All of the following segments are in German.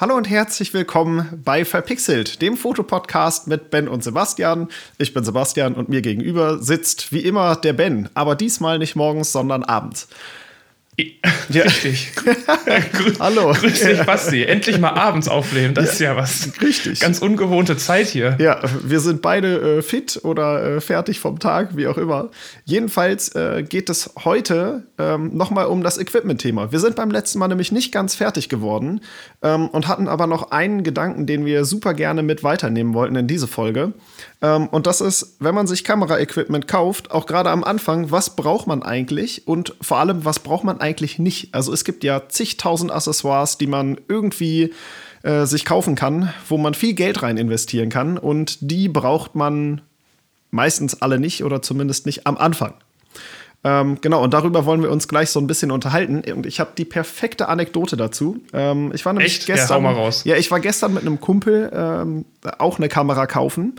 Hallo und herzlich willkommen bei Verpixelt, dem Fotopodcast mit Ben und Sebastian. Ich bin Sebastian und mir gegenüber sitzt wie immer der Ben, aber diesmal nicht morgens, sondern abends. Ja. Richtig. Hallo. Grüß dich, Basti. Endlich mal abends aufnehmen. Das ja. ist ja was. Richtig. Ganz ungewohnte Zeit hier. Ja, wir sind beide äh, fit oder äh, fertig vom Tag, wie auch immer. Jedenfalls äh, geht es heute ähm, nochmal um das Equipment-Thema. Wir sind beim letzten Mal nämlich nicht ganz fertig geworden ähm, und hatten aber noch einen Gedanken, den wir super gerne mit weiternehmen wollten in diese Folge. Ähm, und das ist, wenn man sich Kamera-Equipment kauft, auch gerade am Anfang, was braucht man eigentlich und vor allem, was braucht man eigentlich nicht. Also es gibt ja zigtausend Accessoires, die man irgendwie äh, sich kaufen kann, wo man viel Geld rein investieren kann und die braucht man meistens alle nicht oder zumindest nicht am Anfang. Ähm, genau, und darüber wollen wir uns gleich so ein bisschen unterhalten. Und ich habe die perfekte Anekdote dazu. Ähm, ich war nämlich Echt? gestern. Ja. Ja, ich war gestern mit einem Kumpel ähm, auch eine Kamera kaufen.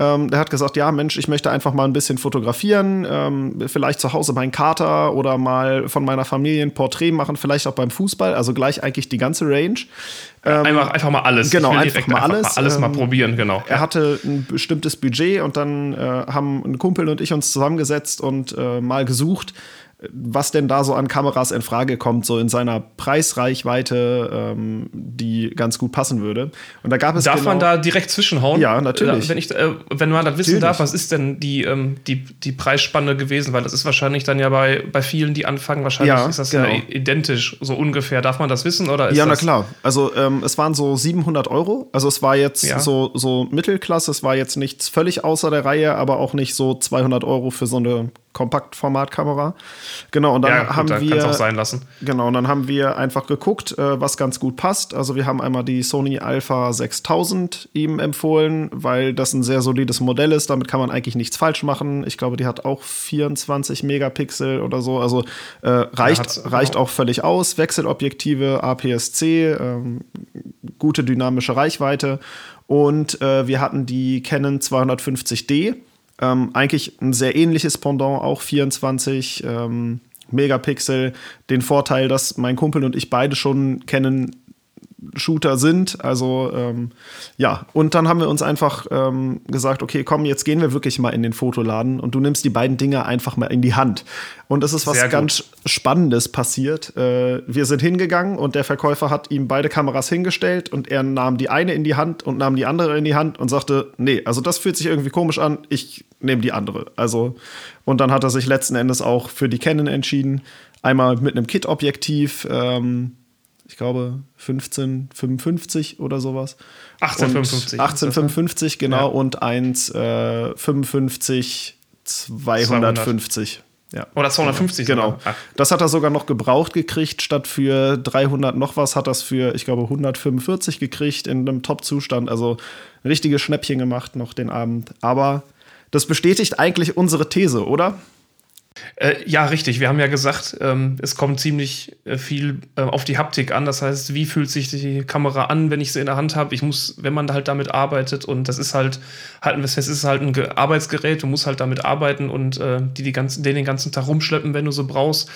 Ähm, der hat gesagt, ja Mensch, ich möchte einfach mal ein bisschen fotografieren, ähm, vielleicht zu Hause meinen Kater oder mal von meiner Familie ein Porträt machen, vielleicht auch beim Fußball, also gleich eigentlich die ganze Range. Ähm, einfach, einfach mal alles. Genau, einfach mal alles. Einfach mal alles mal ähm, probieren, genau. Er hatte ein bestimmtes Budget und dann äh, haben ein Kumpel und ich uns zusammengesetzt und äh, mal gesucht, was denn da so an Kameras in Frage kommt, so in seiner Preisreichweite, ähm, die ganz gut passen würde. Und da gab es Darf genau man da direkt zwischenhauen? Ja, natürlich. Äh, wenn, ich, äh, wenn man das wissen natürlich. darf, was ist denn die, ähm, die, die Preisspanne gewesen? Weil das ist wahrscheinlich dann ja bei, bei vielen, die anfangen, wahrscheinlich ja, ist das genau. ja identisch, so ungefähr. Darf man das wissen? Oder ja, na klar. Also ähm, es waren so 700 Euro. Also es war jetzt ja. so, so Mittelklasse. Es war jetzt nichts völlig außer der Reihe, aber auch nicht so 200 Euro für so eine Kompaktformatkamera. Genau, und dann ja, gut, haben dann wir. auch sein lassen. Genau, und dann haben wir einfach geguckt, äh, was ganz gut passt. Also, wir haben einmal die Sony Alpha 6000 ihm empfohlen, weil das ein sehr solides Modell ist. Damit kann man eigentlich nichts falsch machen. Ich glaube, die hat auch 24 Megapixel oder so. Also, äh, reicht, ja, reicht auch völlig aus. Wechselobjektive, APS-C, ähm, gute dynamische Reichweite. Und äh, wir hatten die Canon 250D ähm, eigentlich ein sehr ähnliches Pendant, auch 24 ähm, Megapixel. Den Vorteil, dass mein Kumpel und ich beide schon kennen, Shooter sind. Also ähm, ja, und dann haben wir uns einfach ähm, gesagt, okay, komm, jetzt gehen wir wirklich mal in den Fotoladen und du nimmst die beiden Dinge einfach mal in die Hand. Und es ist was ganz Spannendes passiert. Äh, wir sind hingegangen und der Verkäufer hat ihm beide Kameras hingestellt und er nahm die eine in die Hand und nahm die andere in die Hand und sagte, nee, also das fühlt sich irgendwie komisch an, ich nehme die andere. Also, und dann hat er sich letzten Endes auch für die Canon entschieden. Einmal mit einem Kit-Objektiv, ähm, ich glaube 1555 oder sowas. 1855. 1855, genau, ja. und eins äh, 55 250. Ja. Oder 250. Genau. Das hat er sogar noch gebraucht gekriegt. Statt für 300 noch was hat er es für, ich glaube, 145 gekriegt in einem Top-Zustand. Also ein richtiges Schnäppchen gemacht noch den Abend. Aber das bestätigt eigentlich unsere These, oder? Äh, ja, richtig. Wir haben ja gesagt, ähm, es kommt ziemlich äh, viel äh, auf die Haptik an. Das heißt, wie fühlt sich die Kamera an, wenn ich sie in der Hand habe? Ich muss, wenn man halt damit arbeitet und das ist halt, halten wir es ist halt ein Arbeitsgerät. Du musst halt damit arbeiten und äh, die, die ganzen, den den ganzen Tag rumschleppen, wenn du so brauchst.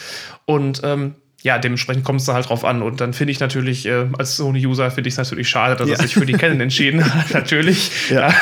Und ähm, ja, dementsprechend kommt es da halt drauf an. Und dann finde ich natürlich, äh, als Sony-User finde ich es natürlich schade, dass ja. er sich für die Canon entschieden hat, natürlich. Ja.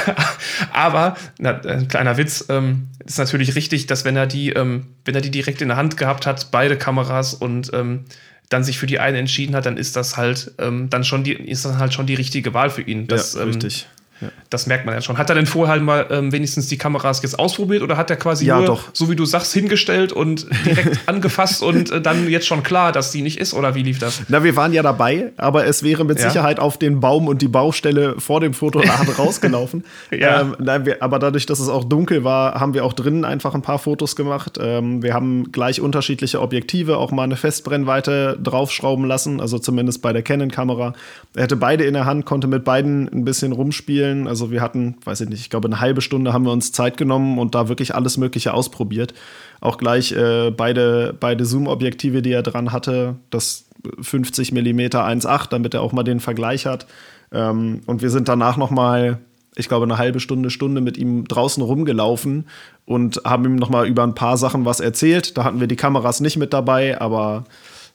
Aber, na, ein kleiner Witz, ähm, ist natürlich richtig, dass wenn er die, ähm, wenn er die direkt in der Hand gehabt hat, beide Kameras und ähm, dann sich für die eine entschieden hat, dann ist das halt ähm, dann schon die, ist das halt schon die richtige Wahl für ihn. Das, ja, richtig. Ähm, das merkt man ja schon. Hat er denn vorher halt mal ähm, wenigstens die Kameras jetzt ausprobiert oder hat er quasi ja, nur, doch. so wie du sagst, hingestellt und direkt angefasst und äh, dann jetzt schon klar, dass die nicht ist? Oder wie lief das? Na, wir waren ja dabei, aber es wäre mit ja. Sicherheit auf den Baum und die Baustelle vor dem Fotoladen rausgelaufen. ja. Ähm, nein, wir, aber dadurch, dass es auch dunkel war, haben wir auch drinnen einfach ein paar Fotos gemacht. Ähm, wir haben gleich unterschiedliche Objektive, auch mal eine Festbrennweite draufschrauben lassen, also zumindest bei der Canon-Kamera. Er hatte beide in der Hand, konnte mit beiden ein bisschen rumspielen. Also wir hatten, weiß ich nicht, ich glaube eine halbe Stunde haben wir uns Zeit genommen und da wirklich alles Mögliche ausprobiert. Auch gleich äh, beide, beide Zoom-Objektive, die er dran hatte, das 50 mm 1.8, damit er auch mal den Vergleich hat. Ähm, und wir sind danach noch mal ich glaube, eine halbe Stunde, Stunde mit ihm draußen rumgelaufen und haben ihm noch mal über ein paar Sachen was erzählt. Da hatten wir die Kameras nicht mit dabei, aber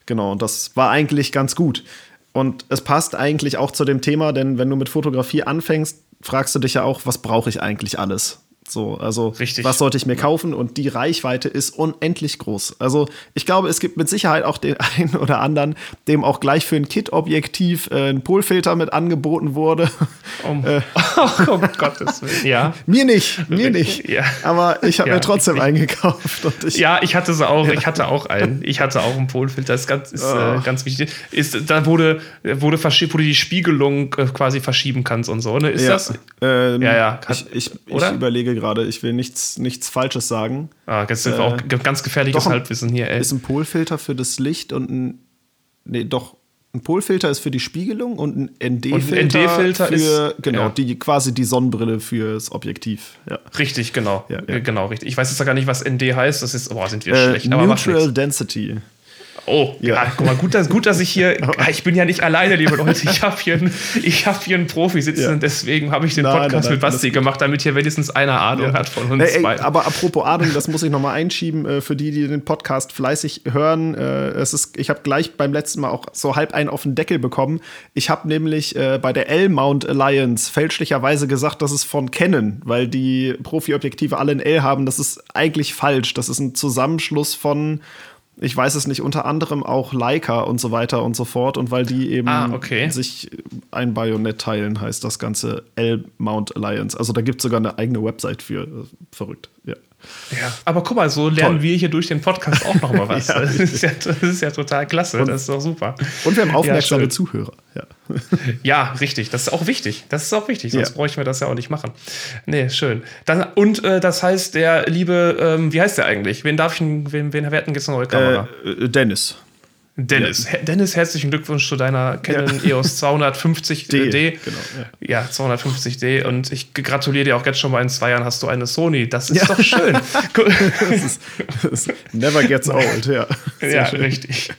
genau, und das war eigentlich ganz gut. Und es passt eigentlich auch zu dem Thema, denn wenn du mit Fotografie anfängst, fragst du dich ja auch, was brauche ich eigentlich alles? So, also Richtig. was sollte ich mir kaufen? Und die Reichweite ist unendlich groß. Also ich glaube, es gibt mit Sicherheit auch den einen oder anderen, dem auch gleich für ein Kit-Objektiv äh, ein Polfilter mit angeboten wurde. Um, äh, oh, um Gottes Willen. Ja. Mir nicht, mir nicht. Ja. Aber ich habe Ja, mir trotzdem richtig. eingekauft. Und ich, Ja, ich hatte sie auch. Ich hatte auch einen. Ich hatte auch einen Polfilter. Das ist ganz, ist, äh, Oh. ganz wichtig. Ist, da wurde, wurde verschiebt, wo du die Spiegelung äh, quasi verschieben kannst und so. Ne? Ist ja, das? ähm, Ja, ja. Ich, ich, ich Oder? überlege gerade, ich will nichts, nichts Falsches sagen. Ah, jetzt sind wir auch ganz gefährliches doch, Halbwissen hier, ey. Ist ein Polfilter für das Licht und ein. Nee, doch. Ein Polfilter ist für die Spiegelung und ein ND-Filter ND-Filter für ist- genau ja. die quasi die Sonnenbrille fürs Objektiv. Ja. Richtig, genau. Ja. Äh, Genau, richtig. Ich weiß jetzt gar nicht, was ND heißt. Das ist, boah, sind wir Äh, schlecht. Neutral. Density. Oh, ja. Ja. guck mal, gut, dass, gut, dass ich hier, ich bin ja nicht alleine, liebe Leute. Ich habe hier, einen- ich hab hier einen Profi sitzen Ja. und deswegen habe ich den Nein, Podcast nein, nein, mit Basti gemacht, damit hier wenigstens einer Ahnung hat von uns ey, beiden. aber apropos Ahnung, das muss ich noch mal einschieben äh, für die, die den Podcast fleißig hören. Äh, es ist, ich habe gleich beim letzten Mal auch so halb einen auf den Deckel bekommen. Ich habe nämlich äh, bei der L-Mount Alliance fälschlicherweise gesagt, das ist von Canon, weil die Profi-Objektive alle ein L haben. Das ist eigentlich falsch. Das ist ein Zusammenschluss von ich weiß es nicht, unter anderem auch Leica und so weiter und so fort. Und weil die eben Ah, okay. sich ein Bajonett teilen, heißt das Ganze L-Mount Alliance. Also da gibt es sogar eine eigene Website für. Äh, Verrückt, ja. Ja, aber guck mal, so lernen Toll. wir hier durch den Podcast auch noch mal was. Ja, das, ist ja, das ist ja total klasse, Und- das ist doch super. Und wir haben aufmerksame schön. Zuhörer. Ja. Ja, richtig, das ist auch wichtig. Das ist auch wichtig, sonst Ja. bräuchten wir das ja auch nicht machen. Nee, schön. Dann, und äh, das heißt, der liebe, ähm, wie heißt der eigentlich? Wen darf ich, wen, wen, wer hat denn jetzt eine neue Kamera? Äh, äh, Dennis. Dennis. He- Dennis, herzlichen Glückwunsch zu deiner Canon EOS 250D. D, genau, Ja, 250D. Und ich gratuliere dir auch jetzt schon mal in zwei Jahren hast du eine Sony. Das ist Ja. doch schön. Das ist, das never gets old, ja. Sehr ja, schön. richtig.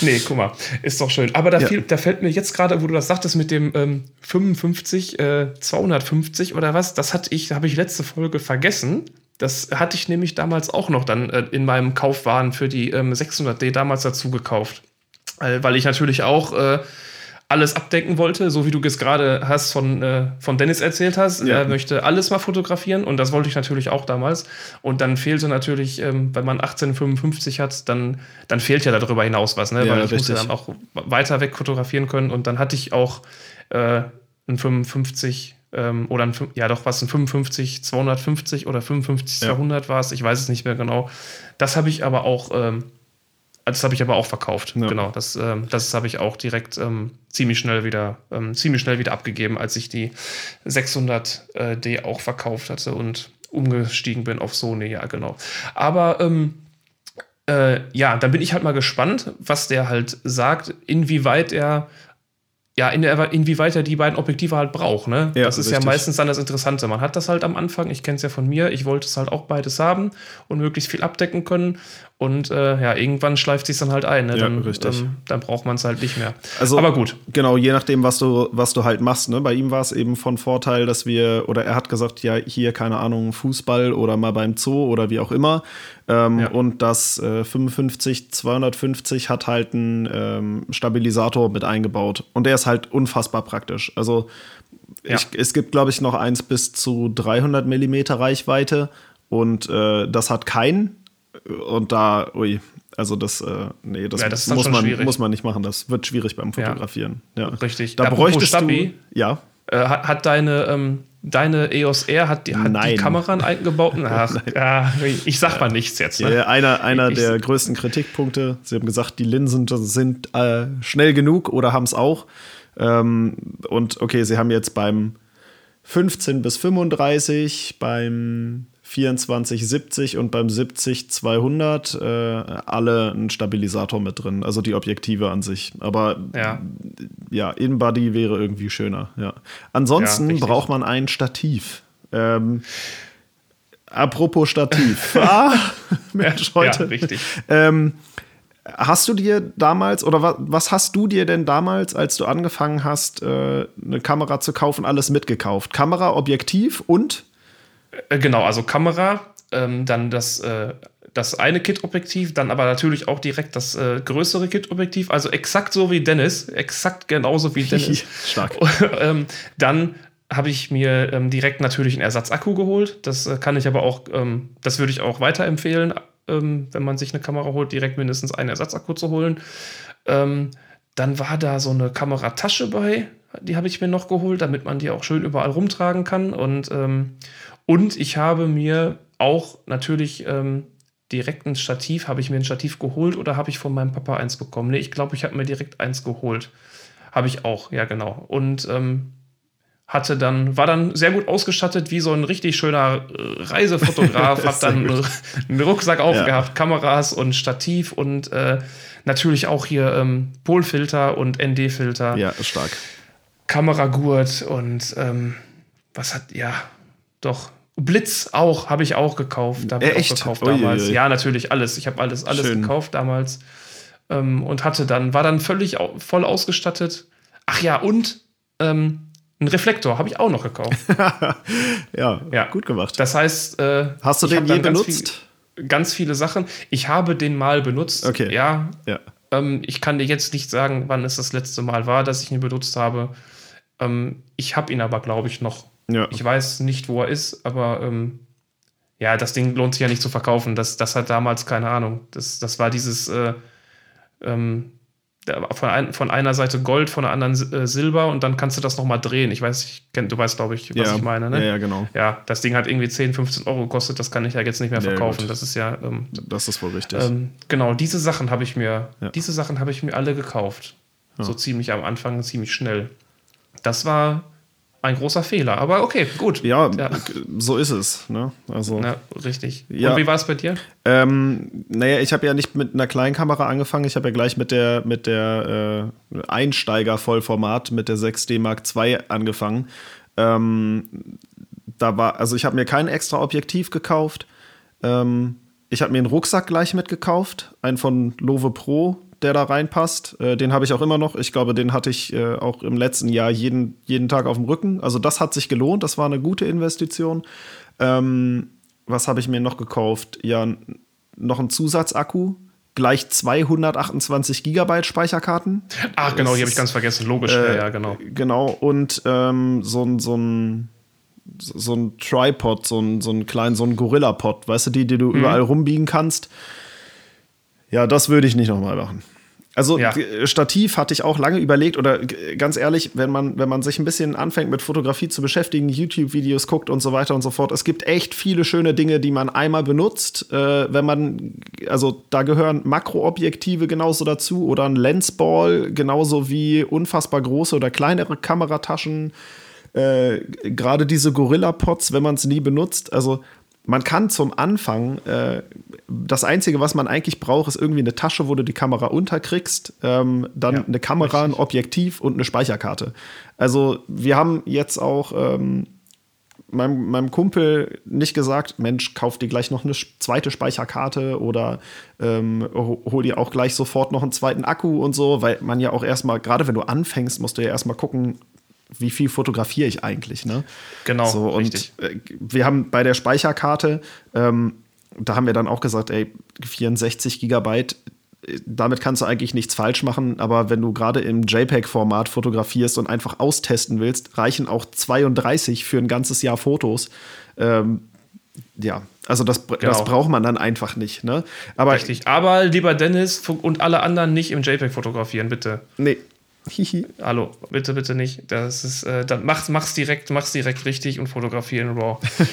Nee, guck mal, ist doch schön. Aber da, Ja. fiel, da fällt mir jetzt gerade, wo du das sagtest mit dem ähm, 55, äh, 250 oder was, das hatte ich, habe ich letzte Folge vergessen. Das hatte ich nämlich damals auch noch dann äh, in meinem Kaufwahn für die ähm, 600D damals dazu gekauft. Äh, weil ich natürlich auch äh, alles abdecken wollte, so wie du es gerade hast von, äh, von Dennis erzählt hast. Ja. Er möchte alles mal fotografieren und das wollte ich natürlich auch damals. Und dann fehlte natürlich, ähm, wenn man 1855 hat, dann, dann fehlt ja darüber hinaus was, ne? Ja, weil ich richtig. dann auch weiter weg fotografieren können. Und dann hatte ich auch äh, ein 55 ähm, oder ein, ja doch, was ein 55 250 oder 55 Ja. 200 war es, ich weiß es nicht mehr genau. Das habe ich aber auch ähm, das habe ich aber auch verkauft. Ja. Genau, das, ähm, das habe ich auch direkt ähm, ziemlich schnell wieder ähm, ziemlich schnell wieder abgegeben, als ich die 600D auch verkauft hatte und umgestiegen bin auf Sony. Ja, genau. Aber ähm, äh, ja, dann bin ich halt mal gespannt, was der halt sagt, inwieweit er ja, in der, inwieweit er die beiden Objektive halt braucht, ne? Ja, das ist ja richtig. meistens dann das Interessante. Man hat das halt am Anfang, ich kenne es ja von mir, ich wollte es halt auch beides haben und möglichst viel abdecken können. Und äh, ja, irgendwann schleift sich dann halt ein. Ne? Ja, dann, richtig. Ähm, dann braucht man es halt nicht mehr. Also, Aber gut. Genau, je nachdem, was du, was du halt machst. Ne? Bei ihm war es eben von Vorteil, dass wir, oder er hat gesagt, ja, hier, keine Ahnung, Fußball oder mal beim Zoo oder wie auch immer. Ähm, Ja. Und das äh, 55, 250 hat halt einen ähm, Stabilisator mit eingebaut. Und der ist halt unfassbar praktisch. Also Ja. ich, es gibt, glaube ich, noch eins bis zu 300 Millimeter Reichweite. Und äh, das hat keinen. Und da, ui, also das, äh, nee, das, Ja, das muss, man, schwierig. muss man nicht machen. Das wird schwierig beim Fotografieren. Ja. Richtig. Da Apropos bräuchtest Stabi, du. Ja. Äh, hat, hat deine, ähm, deine EOS R, hat die, hat die. Kamera einen eingebauten? Ach, ja, ich sag mal nichts jetzt. Ne? Ja, einer einer Ich- der größten Kritikpunkte. Sie haben gesagt, die Linsen sind äh, schnell genug oder haben es auch. Ähm, und okay, sie haben jetzt beim 15 bis 35, beim 24 70 und beim 70 200 äh, alle einen Stabilisator mit drin, also die Objektive an sich. Aber Ja. ja, In-Body wäre irgendwie schöner. Ja. Ansonsten Ja, braucht man ein Stativ. Ähm, apropos Stativ. ah, Mensch, heute. Ja, richtig. Ähm, hast du dir damals, oder wa was hast du dir denn damals, als du angefangen hast, äh, eine Kamera zu kaufen, alles mitgekauft? Kamera, Objektiv und? Äh, Genau, also Kamera, ähm, dann das, äh, das eine Kit-Objektiv, dann aber natürlich auch direkt das äh, größere Kit-Objektiv, also exakt so wie Dennis, exakt genauso wie Dennis. Stark. ähm, dann habe ich mir ähm, direkt natürlich einen Ersatzakku geholt. Das äh, kann ich aber auch, ähm, das würde ich auch weiterempfehlen, ähm, wenn man sich eine Kamera holt, direkt mindestens einen Ersatzakku zu holen. Ähm, dann war da so eine Kameratasche bei, die habe ich mir noch geholt, damit man die auch schön überall rumtragen kann. Und, ähm, und ich habe mir auch natürlich ähm, direkt ein Stativ, habe ich mir ein Stativ geholt oder habe ich von meinem Papa eins bekommen? Nee, ich glaube, ich habe mir direkt eins geholt. Habe ich auch, ja genau. Und ähm, hatte dann, war dann sehr gut ausgestattet, wie so ein richtig schöner äh, Reisefotograf, hat dann einen Rucksack aufgehabt, ja. Kameras und Stativ und äh, natürlich auch hier ähm, Polfilter und ND-Filter. Ja, stark. Kameragurt und ähm, was hat, ja, doch. Blitz auch, habe ich auch gekauft. Habe äh, ich echt? auch gekauft damals. Ja, natürlich, alles. Ich habe alles, alles Schön. gekauft damals. Ähm, und hatte dann, war dann völlig au voll ausgestattet. Ach ja, und ähm, ein Reflektor habe ich auch noch gekauft. ja, ja, gut gemacht. Das heißt, äh, hast du den je benutzt? Viel, ganz viele Sachen. Ich habe den mal benutzt. Okay. Ja. ja. Ähm, ich kann dir jetzt nicht sagen, wann es das letzte Mal war, dass ich ihn benutzt habe. Ähm, ich habe ihn aber, glaube ich, noch. Ja. Ich weiß nicht, wo er ist, aber ähm, ja, das Ding lohnt sich ja nicht zu verkaufen. Das, das hat damals keine Ahnung. Das, das war dieses. Äh, ähm, von, ein, von einer Seite Gold, von der anderen äh, Silber und dann kannst du das nochmal drehen. Ich weiß, ich kenn, du weißt, glaube ich, was ja. ich meine. Ne? Ja, ja, genau. Ja, das Ding hat irgendwie 10, 15 Euro gekostet, das kann ich ja jetzt nicht mehr verkaufen. Ja, das ist ja. Ähm, das ist wohl richtig. Ähm, genau, diese Sachen habe ich mir, diese Sachen habe ich mir alle gekauft. So ziemlich am Anfang, ziemlich schnell. Das war ein großer Fehler. Aber okay, gut. Ja, ja. so ist es. Ne? Also, Na, richtig. Ja. Und wie war es bei dir? Ähm, naja, ich habe ja nicht mit einer kleinen Kamera angefangen. Ich habe ja gleich mit der, mit der äh, Einsteiger-Vollformat, mit der 6D Mark II angefangen. Ähm, da war, also ich habe mir kein extra Objektiv gekauft. Ähm, ich habe mir einen Rucksack gleich mitgekauft, einen von Love Pro, der da reinpasst. Äh, den habe ich auch immer noch. Ich glaube, den hatte ich äh, auch im letzten Jahr jeden, jeden Tag auf dem Rücken. Also das hat sich gelohnt. Das war eine gute Investition. Ähm, was habe ich mir noch gekauft? Ja, noch ein Zusatzakku. Gleich 228 Gigabyte Speicherkarten. Ach, genau, die habe ich ganz vergessen. Logisch, äh, ja, genau. Genau, und ähm, so ein, so ein so ein Tripod, so ein, so ein kleinen, so ein Gorilla-Pod, weißt du, die, die du mhm. überall rumbiegen kannst. Ja, das würde ich nicht nochmal machen. Also ja. Stativ hatte ich auch lange überlegt oder ganz ehrlich, wenn man, wenn man sich ein bisschen anfängt mit Fotografie zu beschäftigen, YouTube-Videos guckt und so weiter und so fort, es gibt echt viele schöne Dinge, die man einmal benutzt. Äh, wenn man, also da gehören Makroobjektive genauso dazu oder ein Lensball genauso wie unfassbar große oder kleinere Kamerataschen. Äh, Gerade diese Gorilla-Pods, wenn man es nie benutzt, also man kann zum Anfang, äh, das Einzige, was man eigentlich braucht, ist irgendwie eine Tasche, wo du die Kamera unterkriegst, ähm, dann ja, eine Kamera, richtig. ein Objektiv und eine Speicherkarte. Also wir haben jetzt auch ähm, meinem, meinem Kumpel nicht gesagt, Mensch, kauf dir gleich noch eine zweite Speicherkarte oder ähm, hol dir auch gleich sofort noch einen zweiten Akku und so, weil man ja auch erstmal, gerade wenn du anfängst, musst du ja erstmal gucken, wie viel fotografiere ich eigentlich, ne? Genau. So, und richtig. Äh, wir haben bei der Speicherkarte, ähm, da haben wir dann auch gesagt, ey, 64 Gigabyte, äh, damit kannst du eigentlich nichts falsch machen, aber wenn du gerade im JPEG-Format fotografierst und einfach austesten willst, reichen auch 32 für ein ganzes Jahr Fotos. Ähm, ja, also das, genau. das braucht man dann einfach nicht. Ne? Aber Richtig, aber lieber Dennis und alle anderen nicht im JPEG fotografieren, bitte. Nee, Hallo, bitte, bitte nicht. Das ist, äh, dann mach's, mach's direkt, mach's direkt richtig und fotografiere in RAW.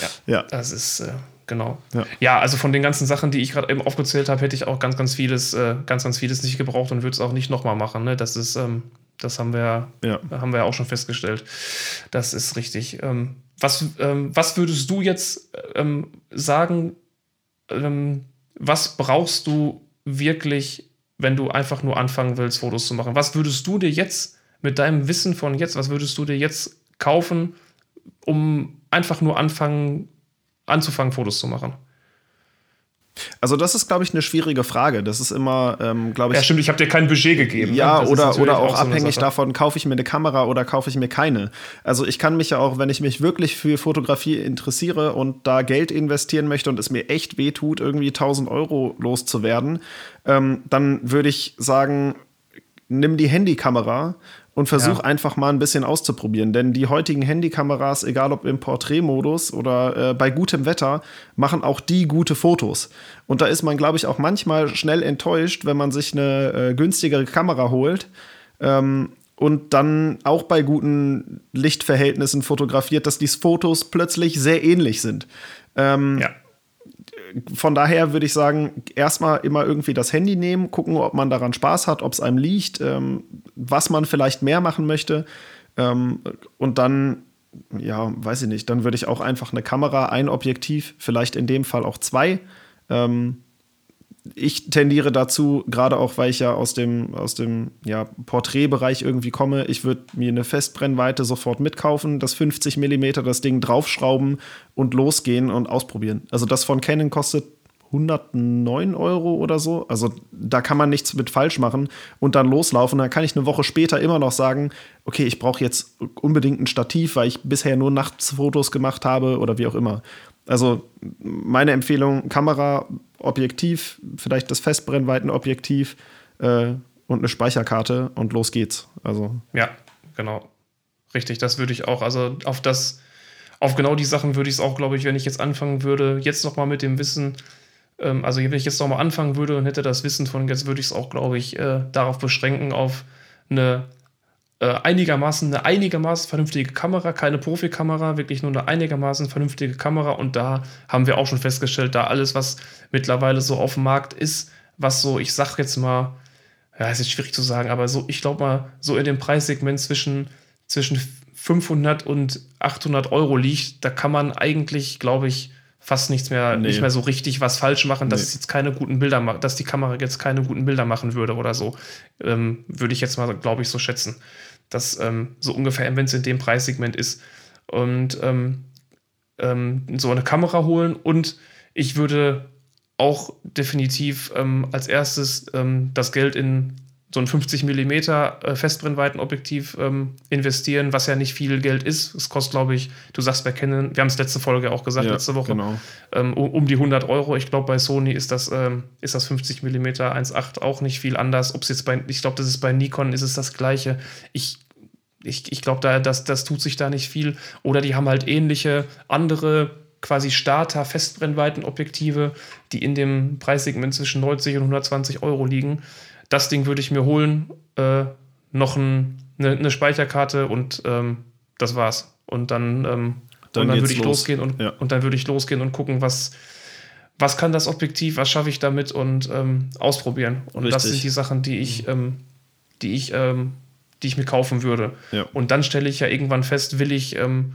ja, ja, Das ist, äh, genau. Ja. ja. also von den ganzen Sachen, die ich gerade eben aufgezählt habe, hätte ich auch ganz, ganz vieles, äh, ganz, ganz vieles nicht gebraucht und würde es auch nicht nochmal machen. Ne? Das ist, ähm, das haben wir, ja. haben wir auch schon festgestellt. Das ist richtig. Ähm, was, ähm, was würdest du jetzt ähm, sagen, ähm, was brauchst du wirklich wenn du einfach nur anfangen willst, Fotos zu machen? Was würdest du dir jetzt mit deinem Wissen von jetzt, was würdest du dir jetzt kaufen, um einfach nur anfangen, anzufangen, Fotos zu machen? Also das ist, glaube ich, eine schwierige Frage. Das ist immer, ähm, glaube ich. Ja, stimmt, ich habe dir kein Budget gegeben. Ja, ne? oder, oder auch, auch so abhängig davon, kaufe ich mir eine Kamera oder kaufe ich mir keine. Also ich kann mich ja auch, wenn ich mich wirklich für Fotografie interessiere und da Geld investieren möchte und es mir echt wehtut, irgendwie 1000 Euro loszuwerden, ähm, dann würde ich sagen, nimm die Handykamera und versuch ja. einfach mal ein bisschen auszuprobieren. Denn die heutigen Handykameras, egal ob im Porträtmodus oder äh, bei gutem Wetter, machen auch die gute Fotos. Und da ist man, glaube ich, auch manchmal schnell enttäuscht, wenn man sich eine äh, günstigere Kamera holt. Ähm, und dann auch bei guten Lichtverhältnissen fotografiert, dass die Fotos plötzlich sehr ähnlich sind. Ähm, ja von daher würde ich sagen, erstmal immer irgendwie das Handy nehmen, gucken, ob man daran Spaß hat, ob es einem liegt, ähm, was man vielleicht mehr machen möchte. Ähm, und dann, ja, weiß ich nicht, dann würde ich auch einfach eine Kamera, ein Objektiv, vielleicht in dem Fall auch zwei. Ähm, ich tendiere dazu, gerade auch, weil ich ja aus dem, aus dem ja, Porträtbereich irgendwie komme, ich würde mir eine Festbrennweite sofort mitkaufen, das 50 mm, das Ding draufschrauben und losgehen und ausprobieren. Also das von Canon kostet 109 Euro oder so. Also da kann man nichts mit falsch machen und dann loslaufen. Dann kann ich eine Woche später immer noch sagen, okay, ich brauche jetzt unbedingt ein Stativ, weil ich bisher nur Nachtsfotos gemacht habe oder wie auch immer. Also meine Empfehlung, Kamera, Objektiv, vielleicht das Festbrennweitenobjektiv äh, und eine Speicherkarte und los geht's. Also. Ja, genau. Richtig, das würde ich auch. Also auf das, auf genau die Sachen würde ich es auch, glaube ich, wenn ich jetzt anfangen würde, jetzt nochmal mit dem Wissen, ähm, also wenn ich jetzt nochmal anfangen würde und hätte das Wissen von jetzt, würde ich es auch, glaube ich, äh, darauf beschränken, auf eine einigermaßen eine einigermaßen vernünftige Kamera, keine Profikamera, wirklich nur eine einigermaßen vernünftige Kamera. Und da haben wir auch schon festgestellt, da alles, was mittlerweile so auf dem Markt ist, was so, ich sag jetzt mal, ja, ist jetzt schwierig zu sagen, aber so, ich glaube mal, so in dem Preissegment zwischen, zwischen 500 und 800 Euro liegt, da kann man eigentlich, glaube ich, fast nichts mehr, nee. nicht mehr so richtig was falsch machen, dass nee. es jetzt keine guten Bilder macht, dass die Kamera jetzt keine guten Bilder machen würde oder so. Ähm, würde ich jetzt mal, glaube ich, so schätzen das ähm, so ungefähr, wenn es in dem Preissegment ist. Und ähm, ähm, so eine Kamera holen und ich würde auch definitiv ähm, als erstes ähm, das Geld in so ein 50 mm äh, Festbrennweitenobjektiv ähm, investieren, was ja nicht viel Geld ist. Es kostet, glaube ich, du sagst bei Canon, wir haben es letzte Folge auch gesagt, ja, letzte Woche, genau. ähm, um die 100 Euro. Ich glaube, bei Sony ist das, ähm, ist das 50 mm 1.8 auch nicht viel anders. Ob es jetzt bei, ich glaube, das ist bei Nikon, ist es das gleiche. Ich ich, ich glaube, da, das, das tut sich da nicht viel. Oder die haben halt ähnliche andere quasi Starter-Festbrennweitenobjektive, die in dem Preissegment zwischen 90 und 120 Euro liegen. Das Ding würde ich mir holen, äh, noch ein, eine, eine, Speicherkarte und ähm, das war's. Und dann, ähm, dann, dann würde ich los. losgehen und, ja. und dann würde ich losgehen und gucken, was, was kann das Objektiv, was schaffe ich damit und ähm, ausprobieren. Und Richtig. das sind die Sachen, die ich, ähm, die ich, ähm, die ich mir kaufen würde. Ja. Und dann stelle ich ja irgendwann fest, will ich, ähm,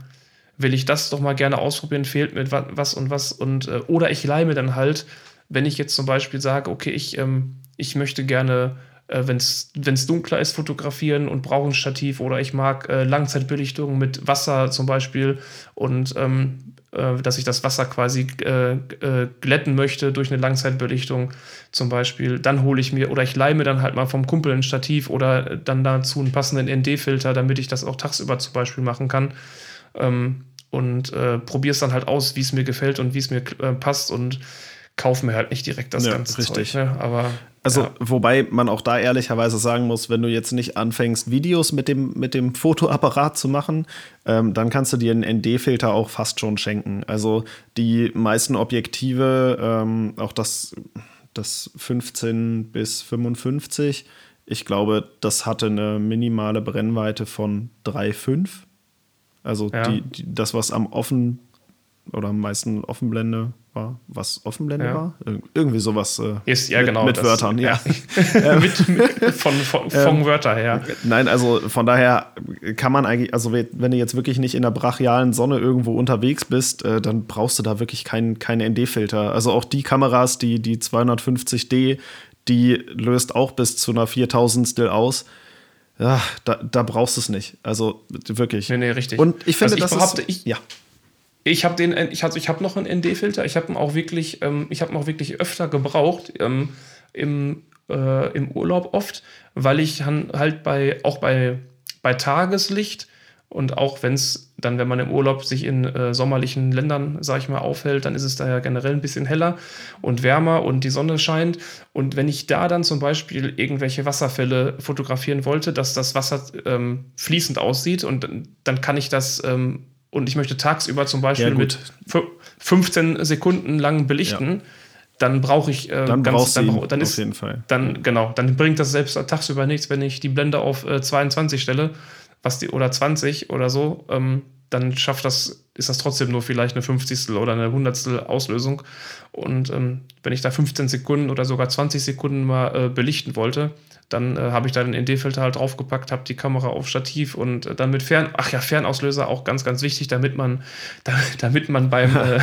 will ich das doch mal gerne ausprobieren, fehlt mir was und was und äh, oder ich leih mir dann halt, wenn ich jetzt zum Beispiel sage, okay, ich, ähm, ich möchte gerne äh, wenn es dunkler ist, fotografieren und brauche ein Stativ oder ich mag äh, Langzeitbelichtung mit Wasser zum Beispiel und ähm, äh, dass ich das Wasser quasi äh, äh, glätten möchte durch eine Langzeitbelichtung zum Beispiel, dann hole ich mir oder ich leihe mir dann halt mal vom Kumpel ein Stativ oder dann dazu einen passenden ND-Filter, damit ich das auch tagsüber zum Beispiel machen kann. Ähm, und äh, probiere es dann halt aus, wie es mir gefällt und wie es mir äh, passt und kaufe mir halt nicht direkt das ja, ganze richtig. Zeug. Ne? Aber also, ja. wobei man auch da ehrlicherweise sagen muss, wenn du jetzt nicht anfängst, Videos mit dem, mit dem Fotoapparat zu machen, ähm, dann kannst du dir einen ND-Filter auch fast schon schenken. Also, die meisten Objektive, ähm, auch das, das 15 bis 55, ich glaube, das hatte eine minimale Brennweite von 3,5. Also, ja. die, die, das, was am offen oder am meisten Offenblende war, was Offenblende ja. war. irgendwie sowas äh, ist, ja, mit, genau, mit das, Wörtern, ja. ja. mit, mit, von, von, von ähm, Wörter her. Nein, also von daher kann man eigentlich, also wenn du jetzt wirklich nicht in der brachialen Sonne irgendwo unterwegs bist, äh, dann brauchst du da wirklich keinen kein ND-Filter. Also auch die Kameras, die, die 250D, die löst auch bis zu einer 4000 Still aus. Ja, da, da brauchst du es nicht. Also wirklich. Nee, nee, richtig. Und ich finde, also ich das behaupte, ist, ich, ja. Ich habe den, ich, also ich habe noch einen ND-Filter. Ich habe ihn auch wirklich, ähm, ich habe auch wirklich öfter gebraucht ähm, im, äh, im Urlaub oft, weil ich halt bei auch bei bei Tageslicht und auch wenn es dann, wenn man im Urlaub sich in äh, sommerlichen Ländern, sag ich mal, aufhält, dann ist es da ja generell ein bisschen heller und wärmer und die Sonne scheint. Und wenn ich da dann zum Beispiel irgendwelche Wasserfälle fotografieren wollte, dass das Wasser ähm, fließend aussieht und dann kann ich das ähm, und ich möchte tagsüber zum Beispiel ja, mit 15 Sekunden lang belichten. Ja dann brauche ich äh, dann ganz, dann, brauch, dann ist, auf jeden Fall. Dann genau, dann bringt das selbst tagsüber nichts, wenn ich die Blende auf äh, 22 stelle was die, oder 20 oder so, ähm, dann schafft das, ist das trotzdem nur vielleicht eine 50. oder eine 100. Auslösung. Und ähm, wenn ich da 15 Sekunden oder sogar 20 Sekunden mal äh, belichten wollte, dann äh, habe ich da den ND-Filter halt draufgepackt, habe die Kamera auf Stativ und äh, dann mit Fern, ach ja, Fernauslöser auch ganz, ganz wichtig, damit man, damit man beim,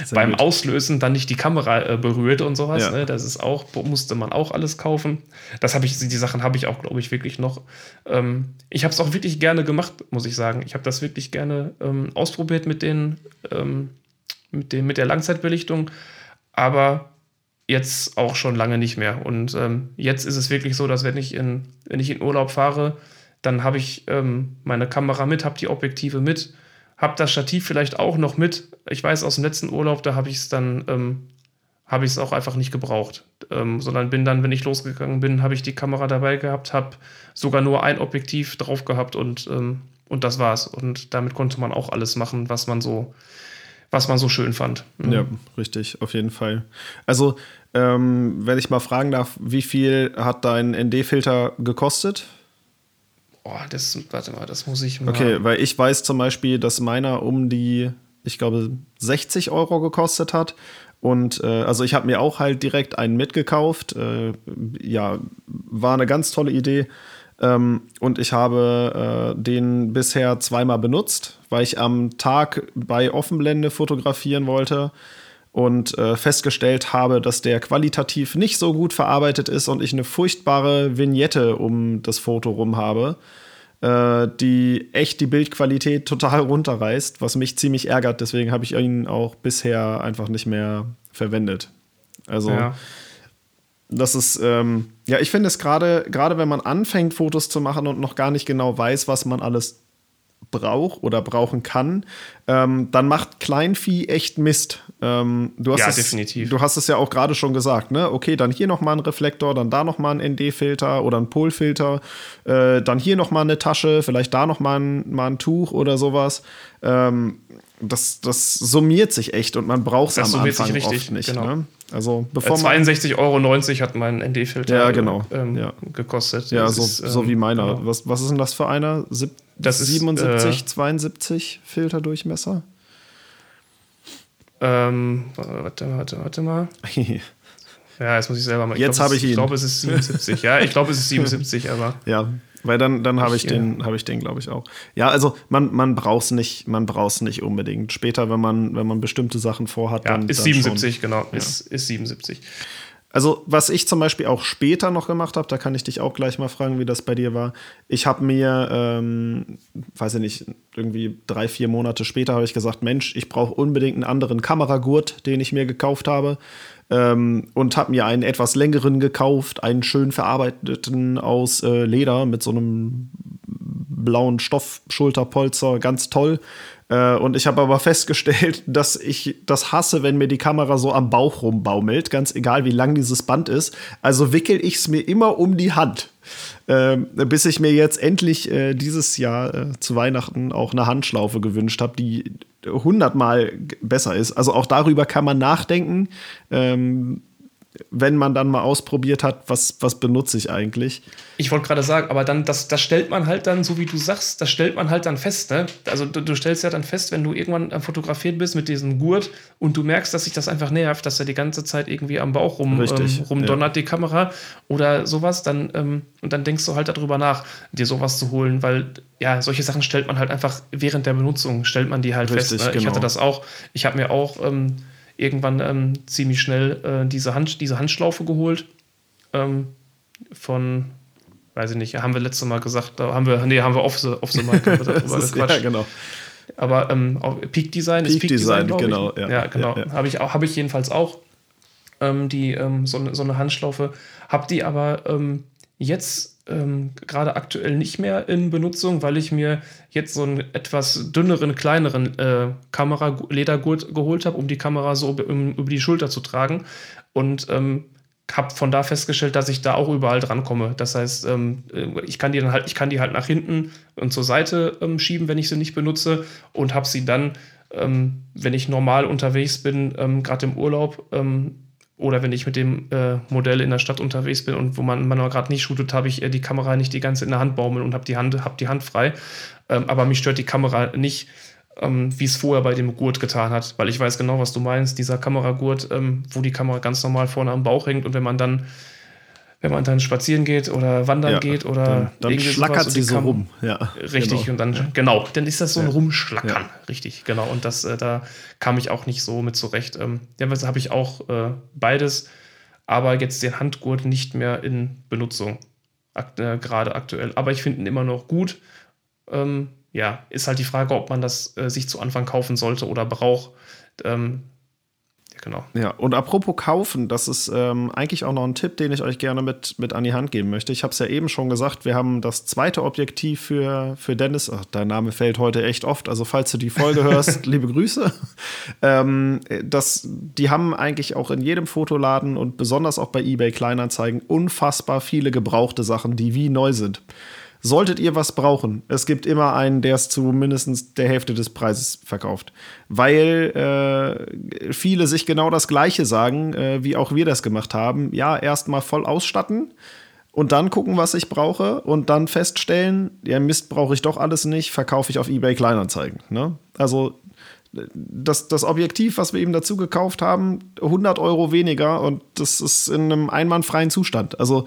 äh, beim gut. Auslösen dann nicht die Kamera äh, berührt und sowas. Ja. Ne? Das ist auch, musste man auch alles kaufen. Das habe ich, die Sachen habe ich auch, glaube ich, wirklich noch. Ähm, ich habe es auch wirklich gerne gemacht, muss ich sagen. Ich habe das wirklich gerne ähm, ausprobiert mit den, ähm, mit dem, mit der Langzeitbelichtung, aber jetzt auch schon lange nicht mehr. Und ähm, jetzt ist es wirklich so, dass wenn ich in, wenn ich in Urlaub fahre, dann habe ich ähm, meine Kamera mit, habe die Objektive mit habe das Stativ vielleicht auch noch mit. Ich weiß aus dem letzten Urlaub, da habe ich es dann, ähm, habe ich es auch einfach nicht gebraucht. Ähm, sondern bin dann, wenn ich losgegangen bin, habe ich die Kamera dabei gehabt, habe sogar nur ein Objektiv drauf gehabt und, ähm, und das war's. Und damit konnte man auch alles machen, was man so, was man so schön fand. Mhm. Ja, richtig, auf jeden Fall. Also, ähm, wenn ich mal fragen darf, wie viel hat dein ND-Filter gekostet? Boah, das, warte mal, das muss ich mal. Okay, weil ich weiß zum Beispiel, dass meiner um die, ich glaube, 60 Euro gekostet hat. Und äh, also ich habe mir auch halt direkt einen mitgekauft. Äh, ja, war eine ganz tolle Idee. Ähm, und ich habe äh, den bisher zweimal benutzt, weil ich am Tag bei Offenblende fotografieren wollte und äh, festgestellt habe, dass der qualitativ nicht so gut verarbeitet ist und ich eine furchtbare Vignette um das Foto rum habe, äh, die echt die Bildqualität total runterreißt, was mich ziemlich ärgert. Deswegen habe ich ihn auch bisher einfach nicht mehr verwendet. Also ja. das ist, ähm, ja, ich finde es gerade, gerade wenn man anfängt, Fotos zu machen und noch gar nicht genau weiß, was man alles braucht oder brauchen kann, ähm, dann macht Kleinvieh echt Mist. Ähm, du hast ja, es, definitiv. Du hast es ja auch gerade schon gesagt, ne? Okay, dann hier noch mal ein Reflektor, dann da noch mal ein ND-Filter oder ein Polfilter, äh, dann hier noch mal eine Tasche, vielleicht da noch mal ein, mal ein Tuch oder sowas. Ähm, das, das summiert sich echt und man braucht es am Anfang richtig, oft nicht. Genau. Ne? Also bevor 62,90 Euro hat mein ND-Filter ja, genau. ähm, ja. gekostet. Ja, so, ist, ähm, so wie meiner. Genau. Was, was ist denn das für einer? Sieb das 77, ist, äh, 72 Filterdurchmesser? Ähm, warte, warte, warte mal. ja, jetzt muss ich selber mal. Ich jetzt habe ich ihn. Ich glaube, es ist 77. ja, ich glaube, es ist 77, aber. Ja, weil dann, dann habe ich, ich den, habe ich den, glaube ich, auch. Ja, also man, man braucht es nicht, man nicht unbedingt. Später, wenn man, wenn man bestimmte Sachen vorhat, ja, dann. Ist dann 77, schon. genau. Ja. Ist, ist 77. Also, was ich zum Beispiel auch später noch gemacht habe, da kann ich dich auch gleich mal fragen, wie das bei dir war. Ich habe mir, ähm, weiß ich nicht, irgendwie drei, vier Monate später habe ich gesagt, Mensch, ich brauche unbedingt einen anderen Kameragurt, den ich mir gekauft habe. Ähm, und habe mir einen etwas längeren gekauft, einen schön verarbeiteten aus äh, Leder mit so einem blauen Stoffschulterpolster, ganz toll. Äh, und ich habe aber festgestellt, dass ich das hasse, wenn mir die Kamera so am Bauch rumbaumelt, ganz egal wie lang dieses Band ist. Also wickel ich es mir immer um die Hand. Äh, bis ich mir jetzt endlich äh, dieses Jahr äh, zu Weihnachten auch eine Handschlaufe gewünscht habe, die hundertmal besser ist. Also auch darüber kann man nachdenken. Ähm, wenn man dann mal ausprobiert hat, was, was benutze ich eigentlich. Ich wollte gerade sagen, aber dann, das, das stellt man halt dann, so wie du sagst, das stellt man halt dann fest. Ne? Also du, du stellst ja dann fest, wenn du irgendwann fotografiert bist mit diesem Gurt und du merkst, dass sich das einfach nervt, dass er die ganze Zeit irgendwie am Bauch rum, ähm, rumdonnert, ja. die Kamera oder sowas, dann, ähm, und dann denkst du halt darüber nach, dir sowas zu holen, weil ja, solche Sachen stellt man halt einfach während der Benutzung, stellt man die halt Richtig, fest. Ne? Genau. Ich hatte genau. das auch, ich habe mir auch ähm, irgendwann ähm, ziemlich schnell äh, diese, Hand, diese Handschlaufe geholt. Ähm, von, weiß ich nicht, haben wir letztes Mal gesagt, da haben wir, nee, haben wir off the, off the mic darüber ist, Ja, genau. Aber ähm, Peak Design Peak ist Peak Design, Design genau. Ja, ja genau. Ja, ja. Habe ich, hab ich jedenfalls auch ähm, die, ähm, so, ne, so eine Handschlaufe. Habe die aber ähm, jetzt ähm, gerade aktuell nicht mehr in Benutzung, weil ich mir jetzt so einen etwas dünneren, kleineren äh, Kamera-Ledergurt geholt habe, um die Kamera so um, über die Schulter zu tragen. Und ähm, habe von da festgestellt, dass ich da auch überall drankomme. Das heißt, ähm, äh, ich kann die dann halt, ich kann die halt nach hinten und zur Seite ähm, schieben, wenn ich sie nicht benutze, und habe sie dann, ähm, wenn ich normal unterwegs bin, ähm, gerade im Urlaub, ähm, oder wenn ich mit dem äh, Modell in der Stadt unterwegs bin und wo man, man gerade nicht shootet, habe ich äh, die Kamera nicht die ganze in der Hand baumeln und habe die Hand, hab die Hand frei. Ähm, aber mich stört die Kamera nicht, ähm, wie es vorher bei dem Gurt getan hat, weil ich weiß genau, was du meinst. Dieser Kameragurt, ähm, wo die Kamera ganz normal vorne am Bauch hängt und wenn man dann wenn man dann spazieren geht oder wandern ja, geht oder dann, dann schlackert sie so rum. Ja, richtig, genau. und dann, genau, dann ist das so ein Rumschlackern. Richtig, genau. Und das, äh, da kam ich auch nicht so mit zurecht. Ähm, ja, habe ich auch äh, beides, aber jetzt den Handgurt nicht mehr in Benutzung. Akt, äh, gerade aktuell. Aber ich finde ihn immer noch gut. Ähm, ja, ist halt die Frage, ob man das äh, sich zu Anfang kaufen sollte oder braucht. Ähm, genau. Ja, und apropos kaufen, das ist ähm, eigentlich auch noch ein Tipp, den ich euch gerne mit, mit an die Hand geben möchte. Ich habe es ja eben schon gesagt, wir haben das zweite Objektiv für, für Dennis. Ach, dein Name fällt heute echt oft, also falls du die Folge hörst, liebe Grüße. Ähm, das, die haben eigentlich auch in jedem Fotoladen und besonders auch bei eBay Kleinanzeigen unfassbar viele gebrauchte Sachen, die wie neu sind. Solltet ihr was brauchen, es gibt immer einen, der es zu mindestens der Hälfte des Preises verkauft. Weil äh, viele sich genau das Gleiche sagen, äh, wie auch wir das gemacht haben. Ja, erstmal voll ausstatten und dann gucken, was ich brauche und dann feststellen, ja, Mist, brauche ich doch alles nicht, verkaufe ich auf eBay Kleinanzeigen. Ne? Also das, das Objektiv, was wir eben dazu gekauft haben, 100 Euro weniger und das ist in einem einwandfreien Zustand. Also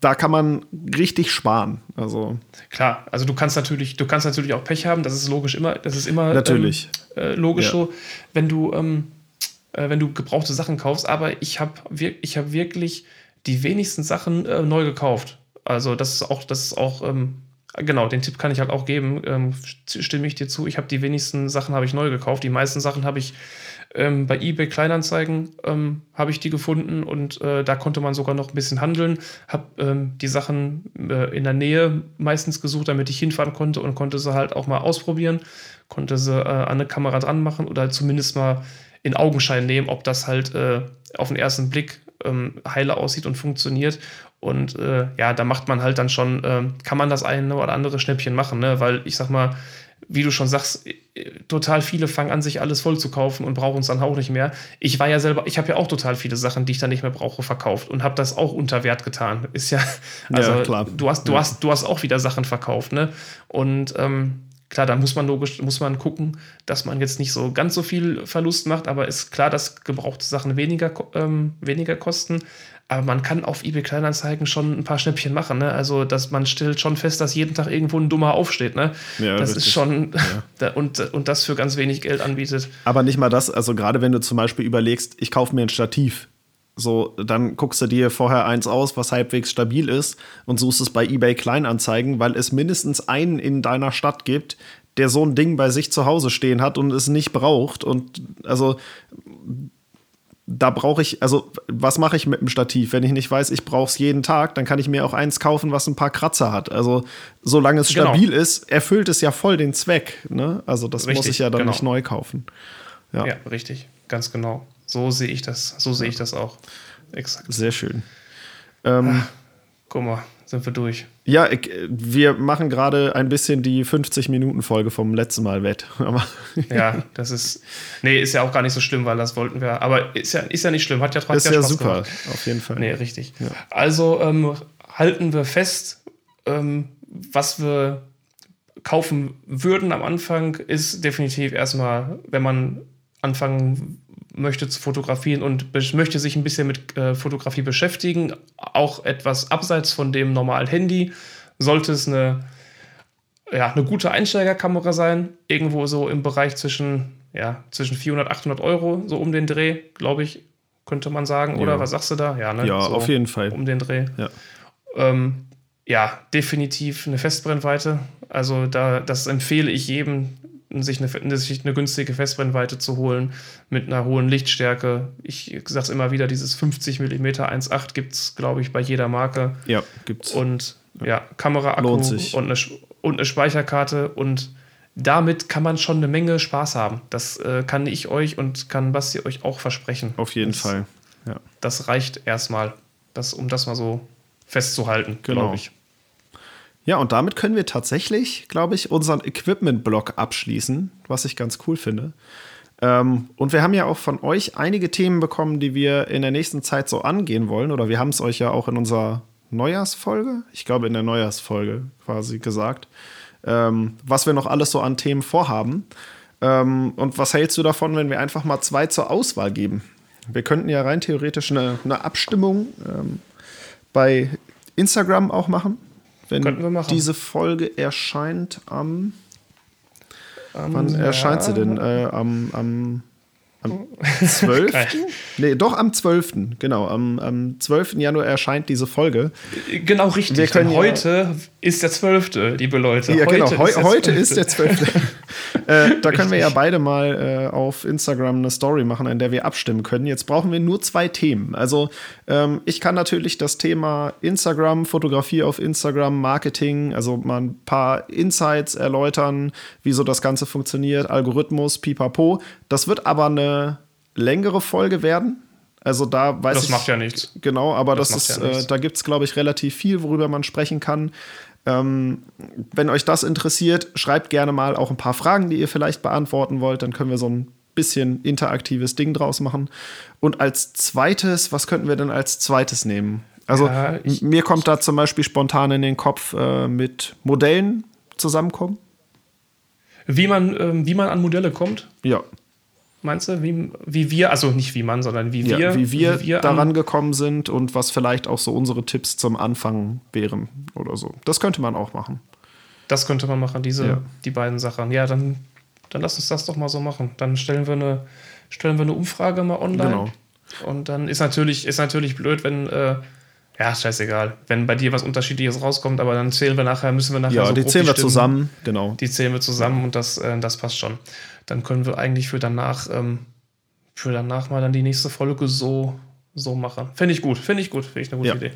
da kann man richtig sparen. Also klar, also du kannst natürlich, du kannst natürlich auch Pech haben. Das ist logisch immer, das ist immer natürlich ähm, äh, logisch ja. so, wenn du ähm, äh, wenn du gebrauchte Sachen kaufst. Aber ich habe ich habe wirklich die wenigsten Sachen äh, neu gekauft. Also das ist auch das ist auch ähm, genau den Tipp kann ich halt auch geben. Ähm, stimme ich dir zu. Ich habe die wenigsten Sachen habe ich neu gekauft. Die meisten Sachen habe ich ähm, bei eBay Kleinanzeigen ähm, habe ich die gefunden und äh, da konnte man sogar noch ein bisschen handeln. Habe ähm, die Sachen äh, in der Nähe meistens gesucht, damit ich hinfahren konnte und konnte sie halt auch mal ausprobieren. Konnte sie äh, an eine Kamera dran machen oder zumindest mal in Augenschein nehmen, ob das halt äh, auf den ersten Blick ähm, heile aussieht und funktioniert. Und äh, ja, da macht man halt dann schon, äh, kann man das eine oder andere Schnäppchen machen, ne? weil ich sag mal, wie du schon sagst, total viele fangen an, sich alles voll zu kaufen und brauchen es dann auch nicht mehr. Ich war ja selber, ich habe ja auch total viele Sachen, die ich dann nicht mehr brauche, verkauft und habe das auch unter Wert getan. Ist ja, also ja, klar. du hast, du ja. hast, du hast auch wieder Sachen verkauft, ne? Und ähm, klar, da muss man logisch, muss man gucken, dass man jetzt nicht so ganz so viel Verlust macht, aber ist klar, dass gebrauchte Sachen weniger, ähm, weniger kosten. Aber man kann auf eBay Kleinanzeigen schon ein paar Schnäppchen machen. Ne? Also, dass man stellt schon fest, dass jeden Tag irgendwo ein Dummer aufsteht. Ne? Ja, das richtig. ist schon ja. und, und das für ganz wenig Geld anbietet. Aber nicht mal das. Also, gerade wenn du zum Beispiel überlegst, ich kaufe mir ein Stativ. So, dann guckst du dir vorher eins aus, was halbwegs stabil ist und suchst es bei eBay Kleinanzeigen, weil es mindestens einen in deiner Stadt gibt, der so ein Ding bei sich zu Hause stehen hat und es nicht braucht. Und also da brauche ich, also was mache ich mit dem Stativ? Wenn ich nicht weiß, ich brauche es jeden Tag, dann kann ich mir auch eins kaufen, was ein paar Kratzer hat. Also solange es genau. stabil ist, erfüllt es ja voll den Zweck. Ne? Also das richtig, muss ich ja dann genau. nicht neu kaufen. Ja. ja, richtig, ganz genau. So sehe ich das. So sehe ich das auch. Exakt. Sehr schön. Ähm, Ach, guck mal, sind wir durch. Ja, ich, wir machen gerade ein bisschen die 50-Minuten-Folge vom letzten Mal wett. ja, das ist. Nee, ist ja auch gar nicht so schlimm, weil das wollten wir. Aber ist ja, ist ja nicht schlimm, hat ja trotzdem Ist ja super, gemacht. auf jeden Fall. Nee, richtig. Ja. Also ähm, halten wir fest, ähm, was wir kaufen würden am Anfang, ist definitiv erstmal, wenn man anfangen möchte zu fotografieren und möchte sich ein bisschen mit äh, Fotografie beschäftigen, auch etwas abseits von dem normalen Handy, sollte es eine, ja, eine gute Einsteigerkamera sein, irgendwo so im Bereich zwischen, ja, zwischen 400, 800 Euro, so um den Dreh, glaube ich, könnte man sagen, oder? Was sagst du da? Ja, ne? ja so auf jeden Fall. Um den Dreh. Ja. Ähm, ja, definitiv eine Festbrennweite. Also da, das empfehle ich jedem, sich eine, sich eine günstige Festbrennweite zu holen mit einer hohen Lichtstärke. Ich sage es immer wieder, dieses 50 mm 1.8 gibt es, glaube ich, bei jeder Marke. Ja, gibt's. Und ja, Kamera-Akku und eine, und eine Speicherkarte und damit kann man schon eine Menge Spaß haben. Das äh, kann ich euch und kann Basti euch auch versprechen. Auf jeden das, Fall. Ja. Das reicht erstmal, das, um das mal so festzuhalten, genau. glaube ich. Ja, und damit können wir tatsächlich, glaube ich, unseren Equipment-Block abschließen, was ich ganz cool finde. Ähm, und wir haben ja auch von euch einige Themen bekommen, die wir in der nächsten Zeit so angehen wollen. Oder wir haben es euch ja auch in unserer Neujahrsfolge, ich glaube in der Neujahrsfolge quasi gesagt, ähm, was wir noch alles so an Themen vorhaben. Ähm, und was hältst du davon, wenn wir einfach mal zwei zur Auswahl geben? Wir könnten ja rein theoretisch eine, eine Abstimmung ähm, bei Instagram auch machen wenn diese Folge erscheint am. Um, wann ja. erscheint sie denn? Äh, am, am am 12. nee, doch am 12. Genau, am, am 12. Januar erscheint diese Folge. Genau, richtig. Wir können heute ist der 12., liebe Leute. Ja, genau, heute genau. Ist, heute ist der 12. äh, da können wir ja beide mal äh, auf Instagram eine Story machen, in der wir abstimmen können. Jetzt brauchen wir nur zwei Themen. Also, ähm, ich kann natürlich das Thema Instagram, Fotografie auf Instagram, Marketing, also mal ein paar Insights erläutern, wie so das Ganze funktioniert, Algorithmus, pipapo. Das wird aber eine längere Folge werden. Also da weiß das ich. Das macht ja nichts. Genau, aber das, das ist, ja äh, da gibt es, glaube ich, relativ viel, worüber man sprechen kann. Ähm, wenn euch das interessiert, schreibt gerne mal auch ein paar Fragen, die ihr vielleicht beantworten wollt. Dann können wir so ein bisschen interaktives Ding draus machen. Und als zweites, was könnten wir denn als zweites nehmen? Also ja, ich, mir kommt da zum Beispiel spontan in den Kopf äh, mit Modellen zusammenkommen. Wie man, ähm, wie man an Modelle kommt? Ja meinst du? Wie, wie wir, also nicht wie man, sondern wie wir, ja, wie wir, wie wir daran gekommen sind und was vielleicht auch so unsere Tipps zum Anfang wären oder so. Das könnte man auch machen. Das könnte man machen, diese, ja. die beiden Sachen. Ja, dann, dann lass uns das doch mal so machen. Dann stellen wir eine, stellen wir eine Umfrage mal online. Genau. Und dann ist natürlich, ist natürlich blöd, wenn, äh, ja, scheißegal, wenn bei dir was Unterschiedliches rauskommt, aber dann zählen wir nachher, müssen wir nachher. Ja, so die zählen wir zusammen, genau. Die zählen wir zusammen und das, äh, das passt schon dann können wir eigentlich für danach, ähm, für danach mal dann die nächste Folge so, so machen. Finde ich gut, finde ich gut, finde ich eine gute ja. Idee.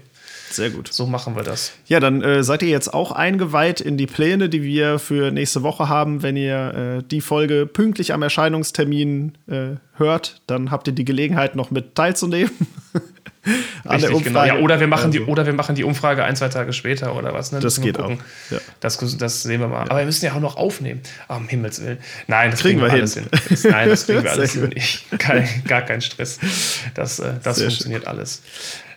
Sehr gut. So machen wir das. Ja, dann äh, seid ihr jetzt auch eingeweiht in die Pläne, die wir für nächste Woche haben. Wenn ihr äh, die Folge pünktlich am Erscheinungstermin äh, hört, dann habt ihr die Gelegenheit, noch mit teilzunehmen. Richtig, genau. Ja, oder, wir machen also. die, oder wir machen die Umfrage ein, zwei Tage später oder was. Ne? Das geht auch. Ja. Das, das sehen wir mal. Ja. Aber wir müssen ja auch noch aufnehmen. Oh, um Himmels Willen. Nein, das kriegen, kriegen wir, alles hin. hin. Nein, das kriegen wir alles hin. Ich, kein, gar kein Stress. Das, äh, das funktioniert schön. alles.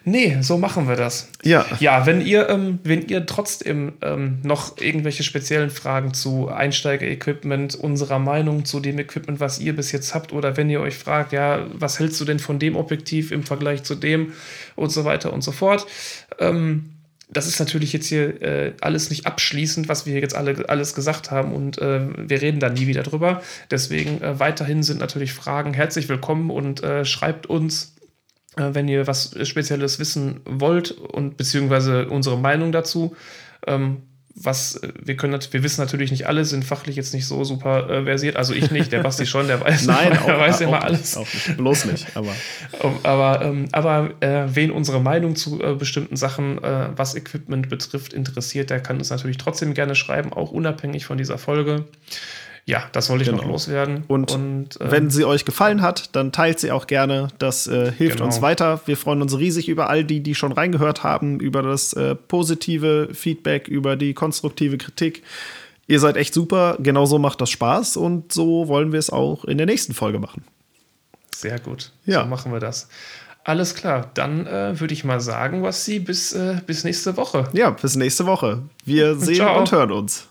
Nee, so machen wir das. Ja. Ja, wenn ihr, ähm, wenn ihr trotzdem ähm, noch irgendwelche speziellen Fragen zu Einsteiger-Equipment, unserer Meinung zu dem Equipment, was ihr bis jetzt habt, oder wenn ihr euch fragt, ja, was hältst du denn von dem Objektiv im Vergleich zu dem und so weiter und so fort, ähm, das ist natürlich jetzt hier äh, alles nicht abschließend, was wir jetzt alle alles gesagt haben und äh, wir reden da nie wieder drüber. Deswegen äh, weiterhin sind natürlich Fragen herzlich willkommen und äh, schreibt uns wenn ihr was Spezielles wissen wollt und beziehungsweise unsere Meinung dazu. Ähm, was äh, wir können wir wissen natürlich nicht alles, sind fachlich jetzt nicht so super äh, versiert. Also ich nicht, der Basti schon, der weiß, Nein, der auch, weiß ja immer alles. Nicht, bloß nicht, aber. aber ähm, aber äh, wen unsere Meinung zu äh, bestimmten Sachen, äh, was Equipment betrifft, interessiert, der kann uns natürlich trotzdem gerne schreiben, auch unabhängig von dieser Folge ja, das wollte ich genau. noch loswerden. Und, und ähm, wenn sie euch gefallen hat, dann teilt sie auch gerne. Das äh, hilft genau. uns weiter. Wir freuen uns riesig über all die, die schon reingehört haben, über das äh, positive Feedback, über die konstruktive Kritik. Ihr seid echt super. Genauso macht das Spaß und so wollen wir es auch in der nächsten Folge machen. Sehr gut. Ja. So machen wir das. Alles klar, dann äh, würde ich mal sagen, was sie bis, äh, bis nächste Woche. Ja, bis nächste Woche. Wir sehen und hören uns.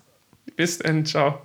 Bis dann, ciao.